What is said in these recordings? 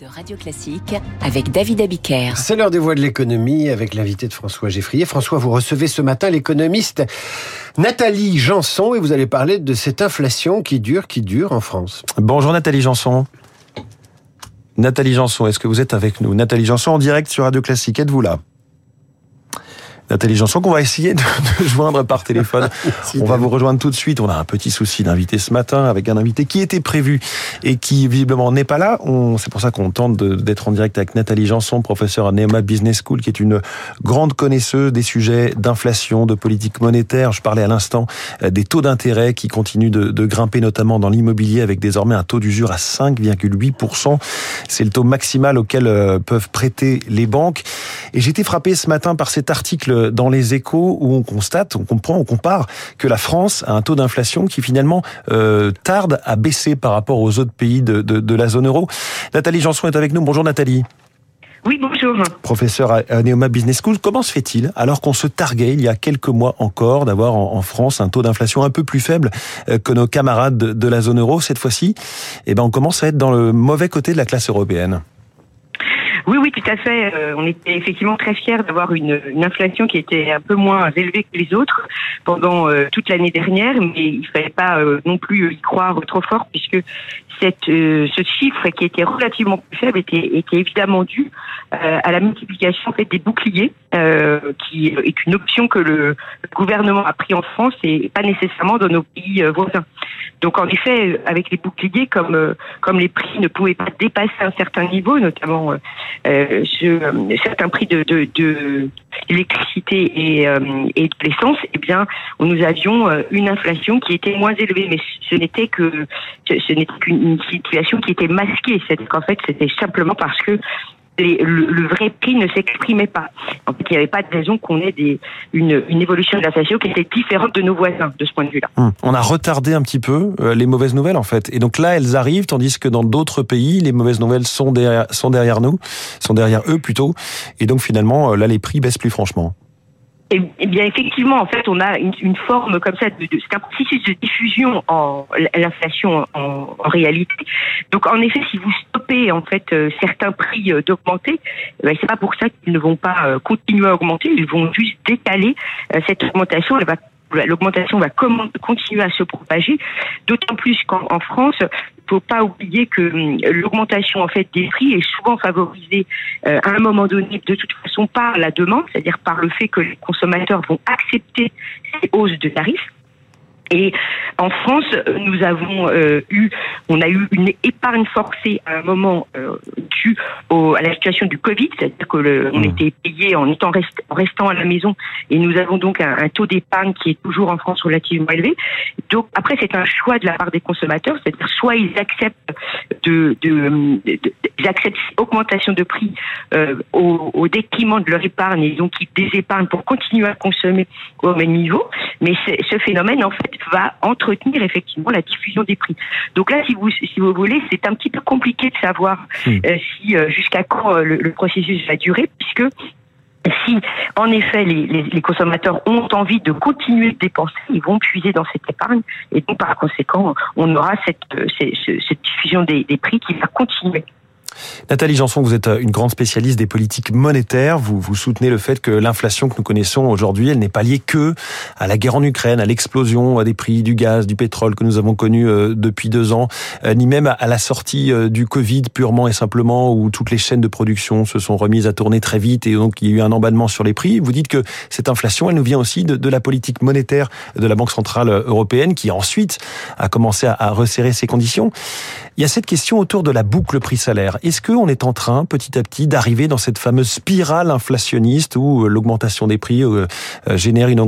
de Radio Classique avec David Abiker. C'est l'heure des voix de l'économie avec l'invité de François Geffrier. François, vous recevez ce matin l'économiste Nathalie Janson et vous allez parler de cette inflation qui dure, qui dure en France. Bonjour Nathalie Janson. Nathalie Janson, est-ce que vous êtes avec nous? Nathalie Janson en direct sur Radio Classique, êtes-vous là? Nathalie Janson qu'on va essayer de, joindre par téléphone. on va vous rejoindre tout de suite. On a un petit souci d'invité ce matin avec un invité qui était prévu et qui visiblement n'est pas là. C'est pour ça qu'on tente d'être en direct avec Nathalie Janson, professeure à Neoma Business School, qui est une grande connaisseuse des sujets d'inflation, de politique monétaire. Je parlais à l'instant euh, des taux d'intérêt qui continuent de, de grimper, notamment dans l'immobilier, avec désormais un taux d'usure à 5,8%. C'est le taux maximal auquel euh, peuvent prêter les banques. Et j'ai été frappé ce matin par cet article dans les échos où on constate, on comprend, on compare que la France a un taux d'inflation qui finalement euh, tarde à baisser par rapport aux autres pays de, de, la zone euro. Nathalie Janson est avec nous. Bonjour Nathalie. Oui, bonjour. Professeur à Neoma Business School, comment se fait-il, alors qu'on se targuait il y a quelques mois encore d'avoir en France un taux d'inflation un peu plus faible euh, que nos camarades de la zone euro, cette fois-ci, eh ben on commence à être dans le mauvais côté de la classe européenne oui, oui, tout à fait. Euh, on était effectivement très fiers d'avoir une, inflation qui était un peu moins élevée que les autres pendant euh, toute l'année dernière, mais il fallait pas euh, non plus y croire trop fort puisque ce chiffre qui était relativement plus faible était, évidemment dû à la multiplication des boucliers, qui est une option que le, gouvernement a pris en France et pas nécessairement dans nos pays voisins. Donc en effet, avec les boucliers, comme comme les prix ne pouvaient pas dépasser un certain niveau, notamment euh, je, certains prix de, de, de l'électricité et, euh, et de l'essence, eh bien, nous avions euh, une inflation qui était moins élevée, mais ce n'était que ce n'était qu'une situation qui était masquée. C'est-à-dire qu'en fait, c'était simplement parce que le, vrai prix ne s'exprimait pas. En fait, il n'y avait pas de raison qu'on ait des, une, une, évolution de l'inflation qui était différente de nos voisins de ce point de vue-là. Hum. On a retardé un petit peu euh, les mauvaises nouvelles en fait, et donc là elles arrivent, tandis que dans d'autres pays les mauvaises nouvelles sont derrière, sont derrière nous, sont derrière eux plutôt, et donc finalement euh, là les prix baissent plus franchement. Eh, bien, effectivement, en fait, on a une, une forme comme ça de, de c'est un processus de diffusion en l'inflation en, en, réalité. Donc, en effet, si vous stoppez en fait euh, certains prix euh, d'augmenter, eh ben, c'est pas pour ça qu'ils ne vont pas euh, continuer à augmenter, ils vont juste décaler cette augmentation. L'augmentation va continuer à se propager, d'autant plus qu'en France, il faut pas oublier que hum, l'augmentation en fait des prix est souvent favorisée euh, à un moment donné de toute façon par la demande, c'est-à-dire par le fait que les consommateurs vont accepter ces hausses de tarifs. Et en France, nous avons euh, eu, on a eu une épargne forcée à un moment euh, dû au, à la situation du Covid, c'est-à-dire que le, on mmh. était payé en étant en restant à la maison, et nous avons donc un, un taux d'épargne qui est toujours en France relativement élevé. Donc après, c'est un choix de la part des consommateurs, c'est-à-dire soit ils acceptent de, de, de, ils acceptent augmentation de prix euh, au, au, détriment de leur épargne et donc ils désépargnent pour continuer à consommer au même niveau. Mais ce phénomène en fait va entretenir effectivement la diffusion des prix. Donc là, si vous si vous voulez, c'est un petit peu compliqué de savoir hmm. euh, si euh, jusqu'à quand euh, le, processus va durer, puisque si en effet les, les, consommateurs ont envie de continuer de dépenser, ils vont puiser dans cette épargne et donc par conséquent on aura cette, cette, cette diffusion des, des prix qui va continuer. Nathalie Janson, vous êtes euh, une grande spécialiste des politiques monétaires. Vous, vous soutenez le fait que l'inflation que nous connaissons aujourd'hui, elle n'est pas liée que à la guerre en Ukraine, à l'explosion des prix du gaz, du pétrole que nous avons connu euh, depuis deux ans, euh, ni même à la sortie du Covid purement et simplement où toutes les chaînes de production se sont remises à tourner très vite et donc il y a eu un emballement sur les prix. Vous dites que cette inflation, elle nous vient aussi de, la politique monétaire de la Banque Centrale Européenne qui ensuite a commencé à resserrer ses conditions. Il y a cette question autour de la boucle prix-salaire. Est-ce qu'on est en train, petit à petit, d'arriver dans cette fameuse spirale inflationniste où euh, l'augmentation des prix euh, euh, génère une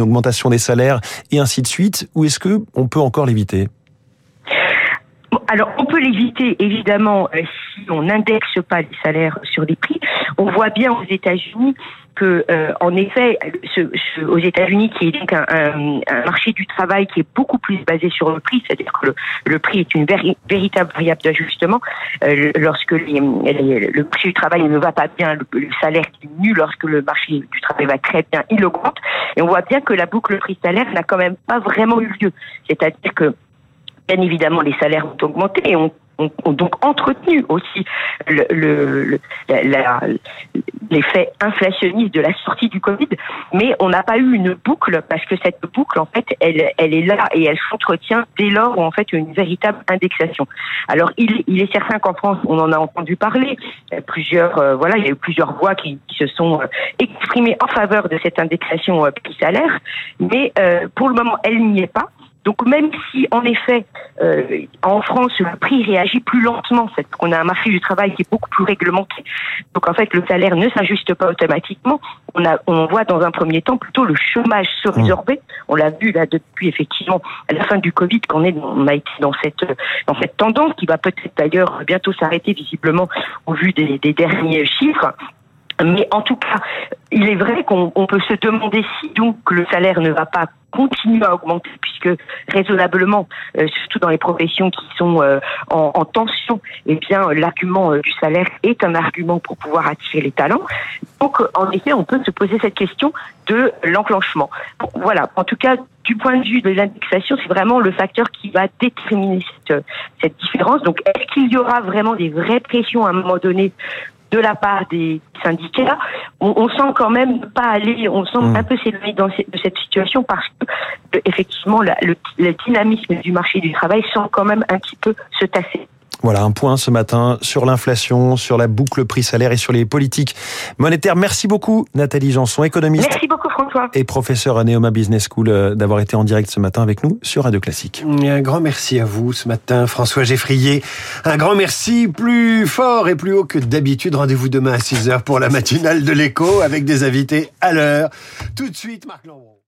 augmentation des salaires et ainsi de suite Ou est-ce que on peut encore l'éviter? Alors, on peut l'éviter évidemment si on n'indexe pas les salaires sur les prix. On voit bien aux États-Unis que, euh, en effet, aux États-Unis, qui est donc un, marché du travail qui est beaucoup plus basé sur le prix, c'est-à-dire que le, prix est une véritable variable d'ajustement. Euh, lorsque le prix du travail ne va pas bien, le, salaire diminue. Lorsque le marché du travail va très bien, il augmente. Et on voit bien que la boucle prix-salaire n'a quand même pas vraiment eu lieu. C'est-à-dire que, bien évidemment, les salaires ont augmenté et on ont, donc entretenu aussi l'effet inflationniste de la sortie du Covid, mais on n'a pas eu une boucle parce que cette boucle, en fait, elle, elle est là et elle s'entretient dès lors où en fait une véritable indexation. Alors il, il est certain qu'en France, on en a entendu parler, plusieurs, euh, voilà, il y a eu plusieurs voix qui, se sont euh, exprimées en faveur de cette indexation euh, prix-salaire, mais pour le moment, elle n'y est pas. Donc même si en effet euh, en France le prix réagit plus lentement, c'est qu'on a un marché du travail qui est beaucoup plus réglementé. Donc en fait le salaire ne s'ajuste pas automatiquement. On a on voit dans un premier temps plutôt le chômage se résorber. On l'a vu là depuis effectivement à la fin du Covid qu'on est on a été dans cette dans cette tendance qui va peut-être d'ailleurs bientôt s'arrêter visiblement au vu des derniers chiffres. Mais en tout cas, il est vrai qu'on peut se demander si donc le salaire ne va pas continuer à augmenter puisque raisonnablement, euh, surtout dans les professions qui sont euh, en, tension, eh bien l'argument euh, du salaire est un argument pour pouvoir attirer les talents. Donc en effet, on peut se poser cette question de l'enclenchement. voilà, en tout cas du point de vue de l'indexation, c'est vraiment le facteur qui va déterminer cette, cette différence. Donc est-ce qu'il y aura vraiment des vraies pressions à un moment donné de la part des syndicats, on, sent quand même pas aller, on sent hmm. un peu s'éloigner de cette situation parce que effectivement le, le dynamisme du marché du travail semble quand même un petit peu se tasser. Voilà un point ce matin sur l'inflation, sur la boucle prix-salaire et sur les politiques monétaires. Merci beaucoup Nathalie Janson, économiste. Merci beaucoup François. Et professeur à Neoma Business School euh, d'avoir été en direct ce matin avec nous sur Radio Classique. un grand merci à vous ce matin François Geffrier. Un grand merci plus fort et plus haut que d'habitude. Rendez-vous demain à 6h pour la matinale de l'écho avec des invités à l'heure. Tout de suite Marc Lambron.